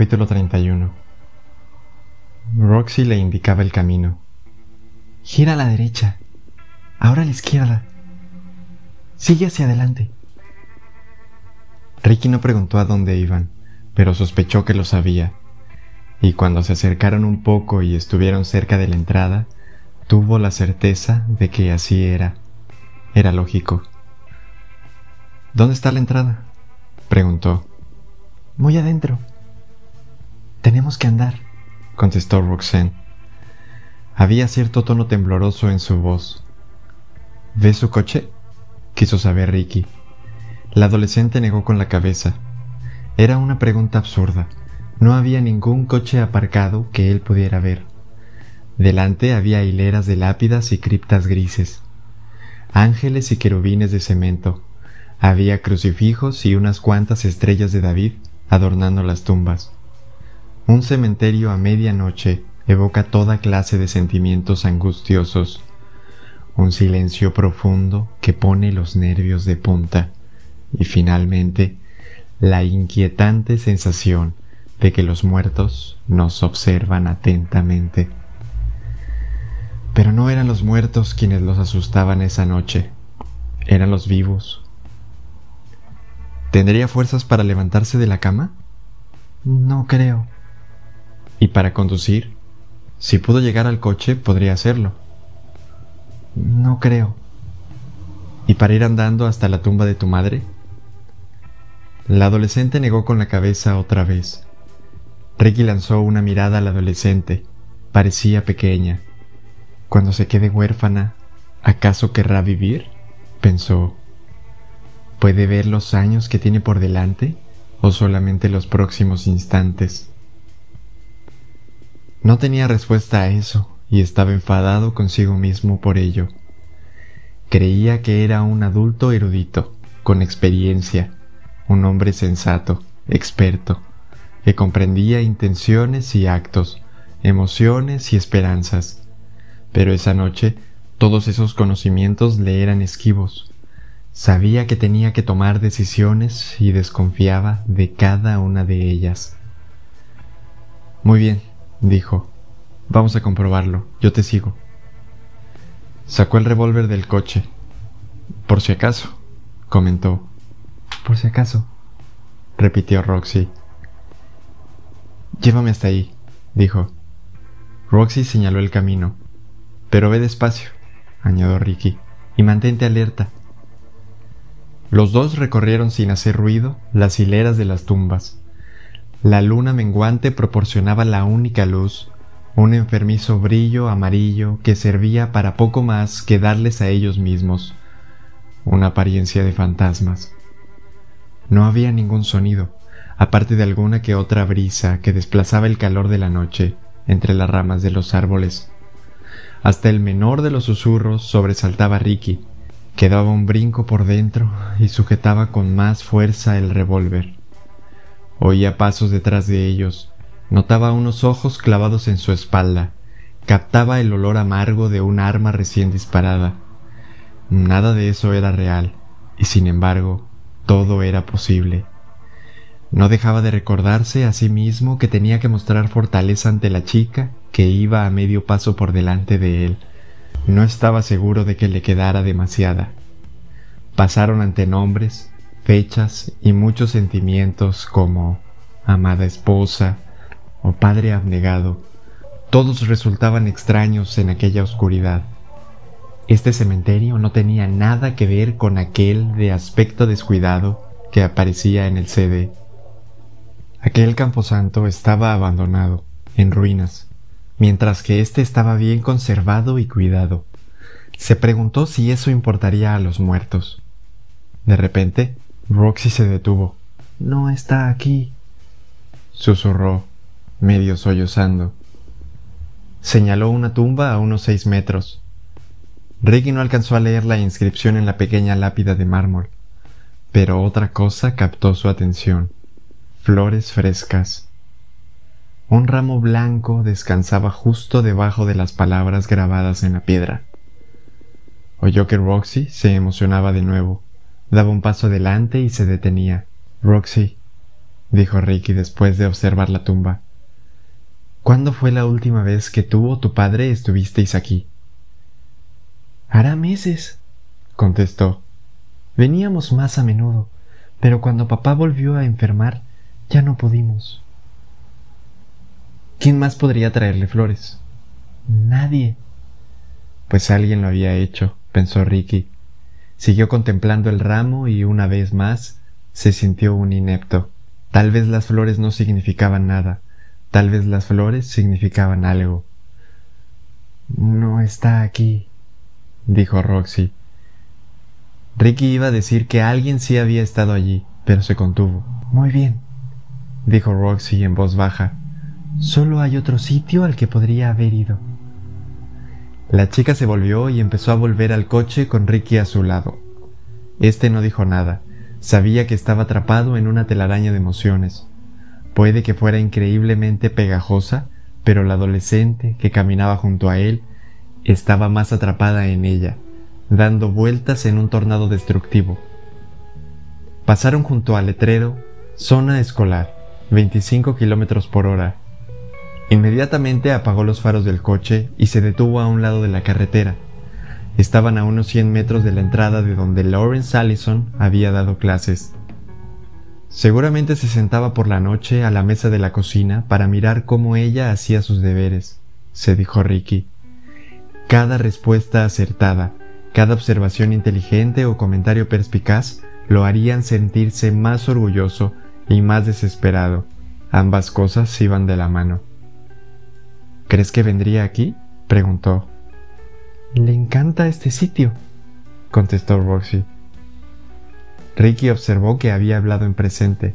Capítulo 31 Roxy le indicaba el camino. Gira a la derecha, ahora a la izquierda. Sigue hacia adelante. Ricky no preguntó a dónde iban, pero sospechó que lo sabía, y cuando se acercaron un poco y estuvieron cerca de la entrada, tuvo la certeza de que así era. Era lógico. ¿Dónde está la entrada? preguntó. Muy adentro. Tenemos que andar, contestó Roxanne. Había cierto tono tembloroso en su voz. ¿Ves su coche? quiso saber Ricky. La adolescente negó con la cabeza. Era una pregunta absurda. No había ningún coche aparcado que él pudiera ver. Delante había hileras de lápidas y criptas grises, ángeles y querubines de cemento. Había crucifijos y unas cuantas estrellas de David adornando las tumbas. Un cementerio a medianoche evoca toda clase de sentimientos angustiosos, un silencio profundo que pone los nervios de punta y finalmente la inquietante sensación de que los muertos nos observan atentamente. Pero no eran los muertos quienes los asustaban esa noche, eran los vivos. ¿Tendría fuerzas para levantarse de la cama? No creo. ¿Y para conducir? Si pudo llegar al coche, podría hacerlo. No creo. ¿Y para ir andando hasta la tumba de tu madre? La adolescente negó con la cabeza otra vez. Ricky lanzó una mirada al adolescente. Parecía pequeña. Cuando se quede huérfana, ¿acaso querrá vivir? pensó. ¿Puede ver los años que tiene por delante o solamente los próximos instantes? No tenía respuesta a eso y estaba enfadado consigo mismo por ello. Creía que era un adulto erudito, con experiencia, un hombre sensato, experto, que comprendía intenciones y actos, emociones y esperanzas. Pero esa noche todos esos conocimientos le eran esquivos. Sabía que tenía que tomar decisiones y desconfiaba de cada una de ellas. Muy bien, dijo. Vamos a comprobarlo. Yo te sigo. Sacó el revólver del coche. Por si acaso, comentó. Por si acaso, repitió Roxy. Llévame hasta ahí, dijo. Roxy señaló el camino. Pero ve despacio, añadió Ricky, y mantente alerta. Los dos recorrieron sin hacer ruido las hileras de las tumbas. La luna menguante proporcionaba la única luz, un enfermizo brillo amarillo que servía para poco más que darles a ellos mismos una apariencia de fantasmas. No había ningún sonido, aparte de alguna que otra brisa que desplazaba el calor de la noche entre las ramas de los árboles. Hasta el menor de los susurros sobresaltaba Ricky, que daba un brinco por dentro y sujetaba con más fuerza el revólver. Oía pasos detrás de ellos, notaba unos ojos clavados en su espalda, captaba el olor amargo de un arma recién disparada. Nada de eso era real, y sin embargo, todo era posible. No dejaba de recordarse a sí mismo que tenía que mostrar fortaleza ante la chica que iba a medio paso por delante de él. No estaba seguro de que le quedara demasiada. Pasaron ante nombres, fechas y muchos sentimientos como amada esposa o padre abnegado, todos resultaban extraños en aquella oscuridad. Este cementerio no tenía nada que ver con aquel de aspecto descuidado que aparecía en el CD. Aquel camposanto estaba abandonado, en ruinas, mientras que éste estaba bien conservado y cuidado. Se preguntó si eso importaría a los muertos. De repente, Roxy se detuvo. No está aquí, susurró, medio sollozando. Señaló una tumba a unos seis metros. Ricky no alcanzó a leer la inscripción en la pequeña lápida de mármol, pero otra cosa captó su atención. Flores frescas. Un ramo blanco descansaba justo debajo de las palabras grabadas en la piedra. Oyó que Roxy se emocionaba de nuevo Daba un paso adelante y se detenía. Roxy, dijo Ricky después de observar la tumba. ¿Cuándo fue la última vez que tú o tu padre estuvisteis aquí? Hará meses, contestó. Veníamos más a menudo, pero cuando papá volvió a enfermar, ya no pudimos. ¿Quién más podría traerle flores? Nadie. Pues alguien lo había hecho, pensó Ricky. Siguió contemplando el ramo y una vez más se sintió un inepto. Tal vez las flores no significaban nada, tal vez las flores significaban algo. No está aquí, dijo Roxy. Ricky iba a decir que alguien sí había estado allí, pero se contuvo. Muy bien, dijo Roxy en voz baja. Solo hay otro sitio al que podría haber ido. La chica se volvió y empezó a volver al coche con Ricky a su lado. Este no dijo nada. Sabía que estaba atrapado en una telaraña de emociones. Puede que fuera increíblemente pegajosa, pero la adolescente que caminaba junto a él estaba más atrapada en ella, dando vueltas en un tornado destructivo. Pasaron junto al letrero Zona Escolar, 25 kilómetros por hora. Inmediatamente apagó los faros del coche y se detuvo a un lado de la carretera. Estaban a unos 100 metros de la entrada de donde Lawrence Allison había dado clases. Seguramente se sentaba por la noche a la mesa de la cocina para mirar cómo ella hacía sus deberes, se dijo Ricky. Cada respuesta acertada, cada observación inteligente o comentario perspicaz lo harían sentirse más orgulloso y más desesperado. Ambas cosas iban de la mano. ¿Crees que vendría aquí? preguntó. Le encanta este sitio, contestó Roxy. Ricky observó que había hablado en presente.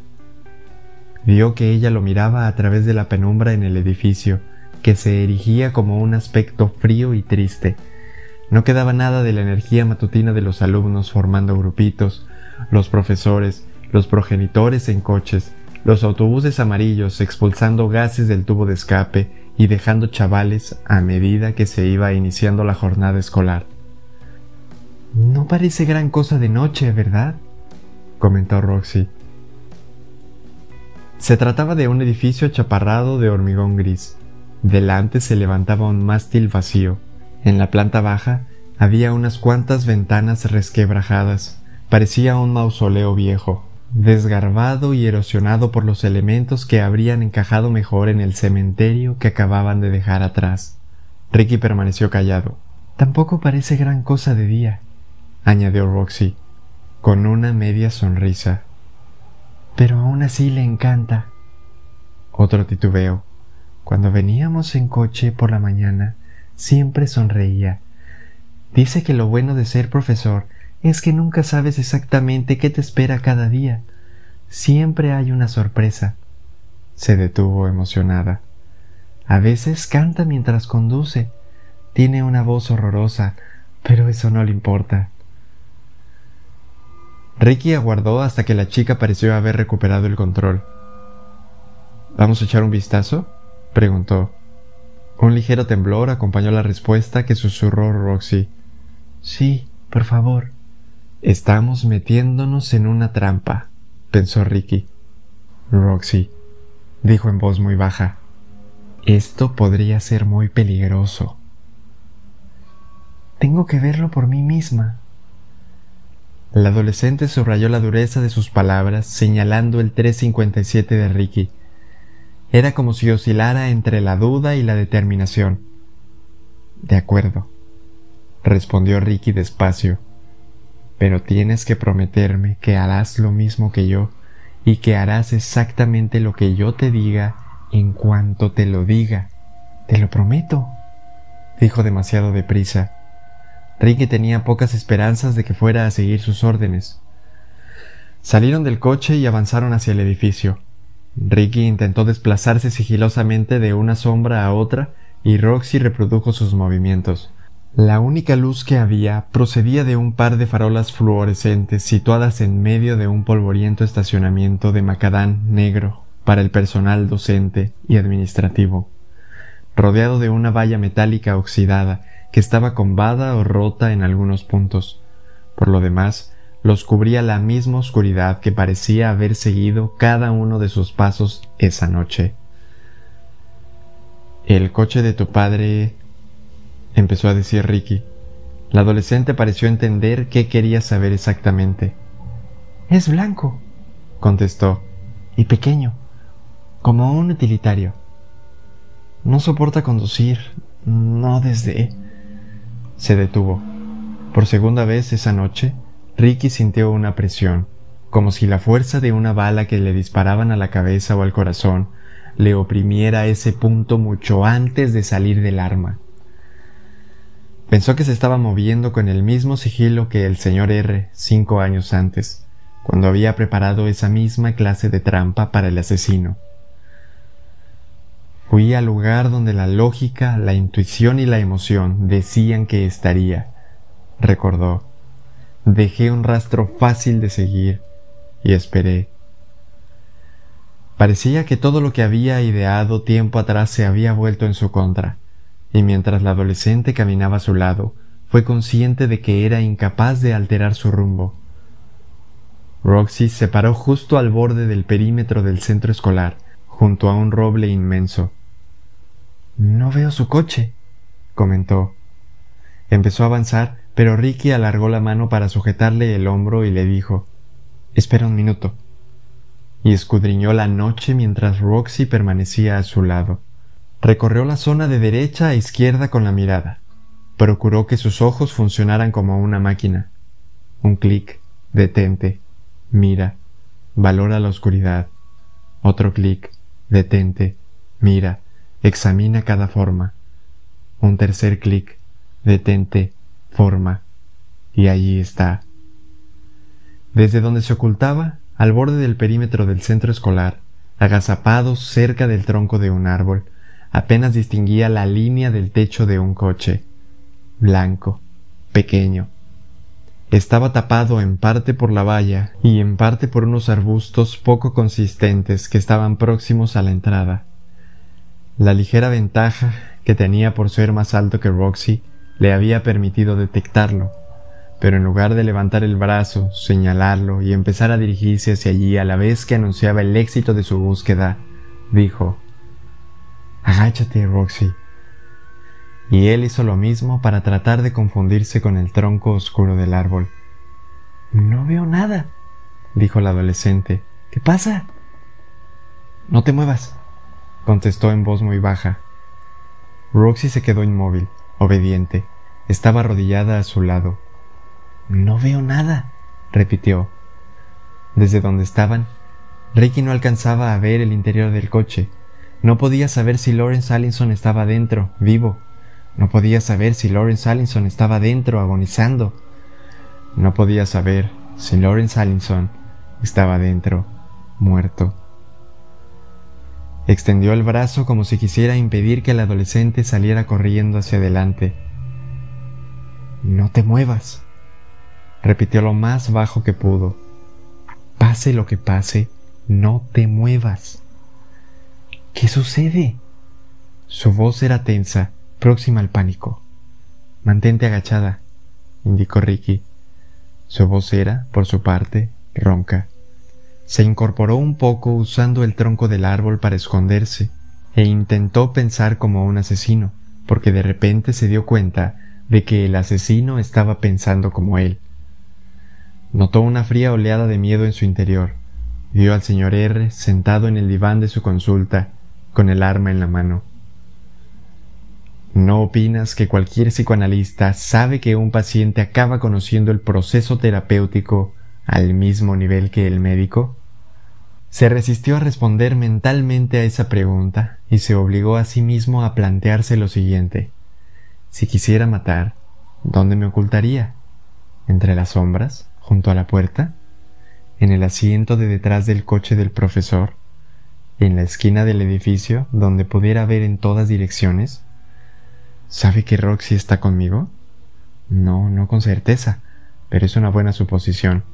Vio que ella lo miraba a través de la penumbra en el edificio, que se erigía como un aspecto frío y triste. No quedaba nada de la energía matutina de los alumnos formando grupitos, los profesores, los progenitores en coches, los autobuses amarillos expulsando gases del tubo de escape y dejando chavales a medida que se iba iniciando la jornada escolar. No parece gran cosa de noche, ¿verdad? comentó Roxy. Se trataba de un edificio chaparrado de hormigón gris. Delante se levantaba un mástil vacío. En la planta baja había unas cuantas ventanas resquebrajadas. Parecía un mausoleo viejo, desgarbado y erosionado por los elementos que habrían encajado mejor en el cementerio que acababan de dejar atrás. Ricky permaneció callado. Tampoco parece gran cosa de día, añadió Roxy, con una media sonrisa. Pero aún así le encanta. Otro titubeo. Cuando veníamos en coche por la mañana, siempre sonreía. Dice que lo bueno de ser profesor es que nunca sabes exactamente qué te espera cada día. Siempre hay una sorpresa. Se detuvo emocionada. A veces canta mientras conduce. Tiene una voz horrorosa, pero eso no le importa. Ricky aguardó hasta que la chica pareció haber recuperado el control. ¿Vamos a echar un vistazo? preguntó. Un ligero temblor acompañó la respuesta que susurró Roxy. Sí, por favor. Estamos metiéndonos en una trampa, pensó Ricky. Roxy, dijo en voz muy baja, esto podría ser muy peligroso. Tengo que verlo por mí misma. La adolescente subrayó la dureza de sus palabras, señalando el 357 de Ricky. Era como si oscilara entre la duda y la determinación. De acuerdo, respondió Ricky despacio pero tienes que prometerme que harás lo mismo que yo y que harás exactamente lo que yo te diga en cuanto te lo diga. Te lo prometo, dijo demasiado deprisa. Ricky tenía pocas esperanzas de que fuera a seguir sus órdenes. Salieron del coche y avanzaron hacia el edificio. Ricky intentó desplazarse sigilosamente de una sombra a otra y Roxy reprodujo sus movimientos. La única luz que había procedía de un par de farolas fluorescentes situadas en medio de un polvoriento estacionamiento de macadán negro para el personal docente y administrativo, rodeado de una valla metálica oxidada que estaba combada o rota en algunos puntos. Por lo demás, los cubría la misma oscuridad que parecía haber seguido cada uno de sus pasos esa noche. El coche de tu padre... empezó a decir Ricky. La adolescente pareció entender qué quería saber exactamente. Es blanco, contestó, y pequeño, como un utilitario. No soporta conducir, no desde... Se detuvo. Por segunda vez esa noche, Ricky sintió una presión, como si la fuerza de una bala que le disparaban a la cabeza o al corazón le oprimiera ese punto mucho antes de salir del arma. Pensó que se estaba moviendo con el mismo sigilo que el señor R cinco años antes, cuando había preparado esa misma clase de trampa para el asesino. Fui al lugar donde la lógica, la intuición y la emoción decían que estaría, recordó. Dejé un rastro fácil de seguir y esperé. Parecía que todo lo que había ideado tiempo atrás se había vuelto en su contra, y mientras la adolescente caminaba a su lado, fue consciente de que era incapaz de alterar su rumbo. Roxy se paró justo al borde del perímetro del centro escolar, junto a un roble inmenso. No veo su coche, comentó. Empezó a avanzar pero Ricky alargó la mano para sujetarle el hombro y le dijo Espera un minuto. Y escudriñó la noche mientras Roxy permanecía a su lado. Recorrió la zona de derecha a izquierda con la mirada. Procuró que sus ojos funcionaran como una máquina. Un clic, detente, mira, valora la oscuridad. Otro clic, detente, mira, examina cada forma. Un tercer clic, detente, forma, y allí está. Desde donde se ocultaba, al borde del perímetro del centro escolar, agazapado cerca del tronco de un árbol, apenas distinguía la línea del techo de un coche, blanco, pequeño. Estaba tapado en parte por la valla y en parte por unos arbustos poco consistentes que estaban próximos a la entrada. La ligera ventaja que tenía por ser más alto que Roxy le había permitido detectarlo, pero en lugar de levantar el brazo, señalarlo y empezar a dirigirse hacia allí a la vez que anunciaba el éxito de su búsqueda, dijo Agáchate, Roxy. Y él hizo lo mismo para tratar de confundirse con el tronco oscuro del árbol. No veo nada, dijo la adolescente. ¿Qué pasa? No te muevas, contestó en voz muy baja. Roxy se quedó inmóvil obediente, estaba arrodillada a su lado. No veo nada, repitió. Desde donde estaban, Ricky no alcanzaba a ver el interior del coche. No podía saber si Lawrence Allinson estaba dentro, vivo. No podía saber si Lawrence Allinson estaba dentro, agonizando. No podía saber si Lawrence Allinson estaba dentro, muerto. Extendió el brazo como si quisiera impedir que el adolescente saliera corriendo hacia adelante. No te muevas, repitió lo más bajo que pudo. Pase lo que pase, no te muevas. ¿Qué sucede? Su voz era tensa, próxima al pánico. Mantente agachada, indicó Ricky. Su voz era, por su parte, ronca. Se incorporó un poco usando el tronco del árbol para esconderse, e intentó pensar como un asesino, porque de repente se dio cuenta de que el asesino estaba pensando como él. Notó una fría oleada de miedo en su interior. Vio al señor R sentado en el diván de su consulta, con el arma en la mano. ¿No opinas que cualquier psicoanalista sabe que un paciente acaba conociendo el proceso terapéutico al mismo nivel que el médico? Se resistió a responder mentalmente a esa pregunta y se obligó a sí mismo a plantearse lo siguiente. Si quisiera matar, ¿dónde me ocultaría? ¿Entre las sombras? ¿Junto a la puerta? ¿En el asiento de detrás del coche del profesor? ¿En la esquina del edificio donde pudiera ver en todas direcciones? ¿Sabe que Roxy está conmigo? No, no con certeza, pero es una buena suposición.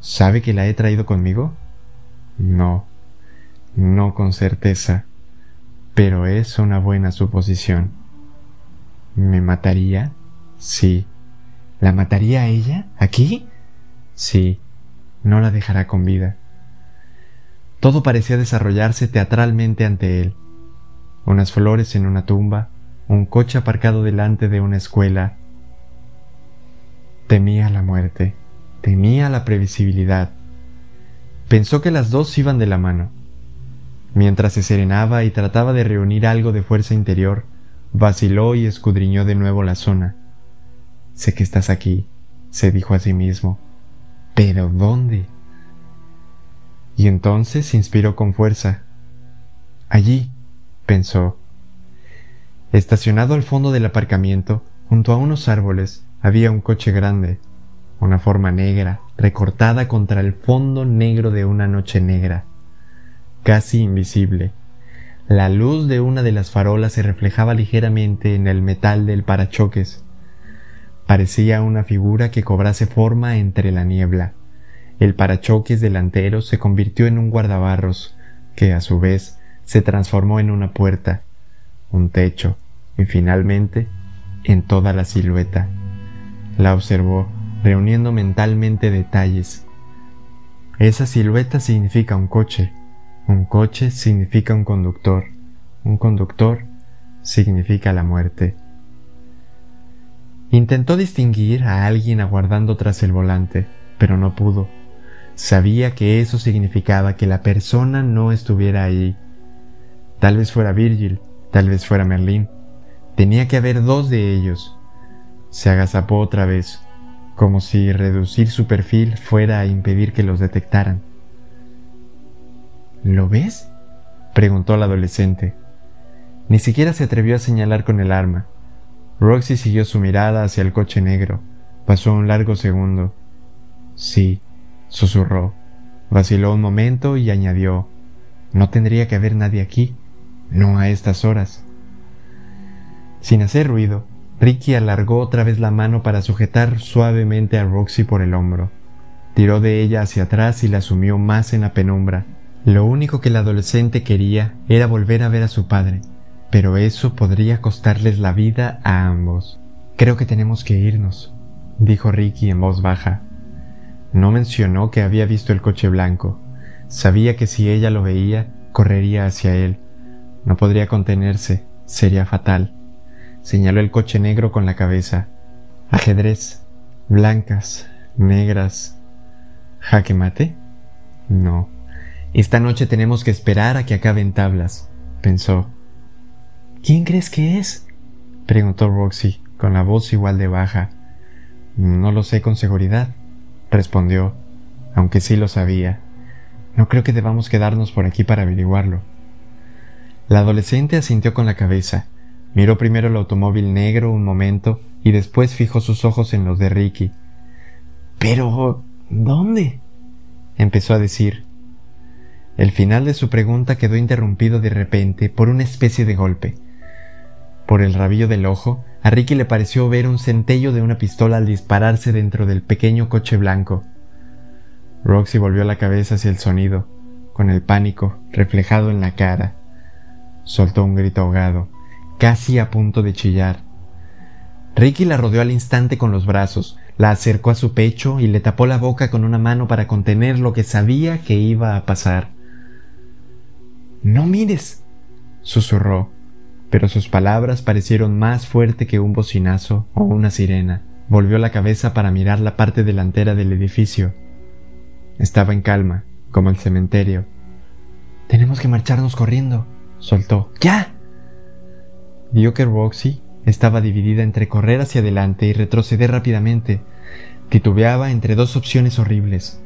¿Sabe que la he traído conmigo? No, no con certeza, pero es una buena suposición. ¿Me mataría? Sí. ¿La mataría a ella? ¿Aquí? Sí, no la dejará con vida. Todo parecía desarrollarse teatralmente ante él. Unas flores en una tumba, un coche aparcado delante de una escuela. Temía la muerte, temía la previsibilidad. Pensó que las dos iban de la mano. Mientras se serenaba y trataba de reunir algo de fuerza interior, vaciló y escudriñó de nuevo la zona. Sé que estás aquí, se dijo a sí mismo. ¿Pero dónde? Y entonces se inspiró con fuerza. Allí, pensó. Estacionado al fondo del aparcamiento, junto a unos árboles, había un coche grande, una forma negra, recortada contra el fondo negro de una noche negra, casi invisible. La luz de una de las farolas se reflejaba ligeramente en el metal del parachoques. Parecía una figura que cobrase forma entre la niebla. El parachoques delantero se convirtió en un guardabarros, que a su vez se transformó en una puerta, un techo y finalmente en toda la silueta. La observó, reuniendo mentalmente detalles. Esa silueta significa un coche, un coche significa un conductor, un conductor significa la muerte. Intentó distinguir a alguien aguardando tras el volante, pero no pudo. Sabía que eso significaba que la persona no estuviera ahí. Tal vez fuera Virgil, tal vez fuera Merlín. Tenía que haber dos de ellos. Se agazapó otra vez, como si reducir su perfil fuera a impedir que los detectaran. ¿Lo ves? preguntó el adolescente. Ni siquiera se atrevió a señalar con el arma. Roxy siguió su mirada hacia el coche negro. Pasó un largo segundo. Sí, susurró. Vaciló un momento y añadió, No tendría que haber nadie aquí, no a estas horas. Sin hacer ruido, Ricky alargó otra vez la mano para sujetar suavemente a Roxy por el hombro. Tiró de ella hacia atrás y la sumió más en la penumbra. Lo único que el adolescente quería era volver a ver a su padre, pero eso podría costarles la vida a ambos. Creo que tenemos que irnos, dijo Ricky en voz baja. No mencionó que había visto el coche blanco. Sabía que si ella lo veía, correría hacia él. No podría contenerse, sería fatal. Señaló el coche negro con la cabeza. Ajedrez. Blancas, negras. ¿Jaque mate? No. Esta noche tenemos que esperar a que acaben tablas, pensó. ¿Quién crees que es? preguntó Roxy, con la voz igual de baja. No lo sé con seguridad respondió, aunque sí lo sabía. No creo que debamos quedarnos por aquí para averiguarlo. La adolescente asintió con la cabeza. Miró primero el automóvil negro un momento y después fijó sus ojos en los de Ricky. Pero... ¿dónde? empezó a decir. El final de su pregunta quedó interrumpido de repente por una especie de golpe. Por el rabillo del ojo, a Ricky le pareció ver un centello de una pistola al dispararse dentro del pequeño coche blanco. Roxy volvió la cabeza hacia el sonido, con el pánico reflejado en la cara. Soltó un grito ahogado, casi a punto de chillar. Ricky la rodeó al instante con los brazos, la acercó a su pecho y le tapó la boca con una mano para contener lo que sabía que iba a pasar. No mires, susurró pero sus palabras parecieron más fuerte que un bocinazo o una sirena. Volvió la cabeza para mirar la parte delantera del edificio. Estaba en calma, como el cementerio. Tenemos que marcharnos corriendo, soltó. ¡Ya! Vio que Roxy estaba dividida entre correr hacia adelante y retroceder rápidamente. Titubeaba entre dos opciones horribles.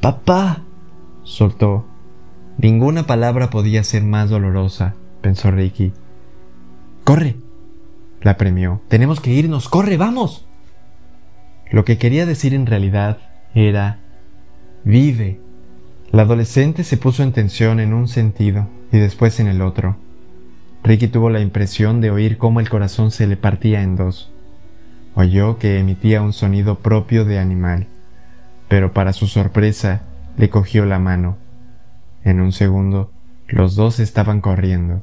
¡Papá! soltó. Ninguna palabra podía ser más dolorosa pensó Ricky. ¡Corre! La premió. Tenemos que irnos. ¡Corre, vamos! Lo que quería decir en realidad era vive. La adolescente se puso en tensión en un sentido y después en el otro. Ricky tuvo la impresión de oír cómo el corazón se le partía en dos. Oyó que emitía un sonido propio de animal, pero para su sorpresa le cogió la mano. En un segundo, los dos estaban corriendo.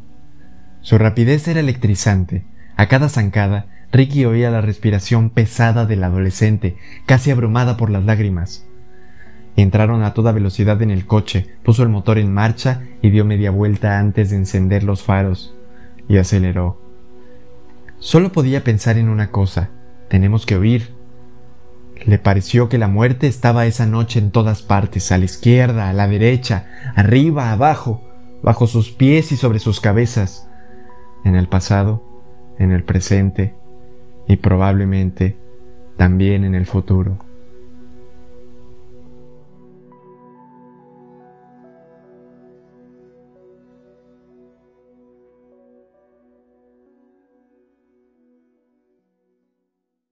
Su rapidez era electrizante. A cada zancada, Ricky oía la respiración pesada del adolescente, casi abrumada por las lágrimas. Entraron a toda velocidad en el coche, puso el motor en marcha y dio media vuelta antes de encender los faros, y aceleró. Solo podía pensar en una cosa, tenemos que huir. Le pareció que la muerte estaba esa noche en todas partes, a la izquierda, a la derecha, arriba, abajo, bajo sus pies y sobre sus cabezas, en el pasado, en el presente y probablemente también en el futuro.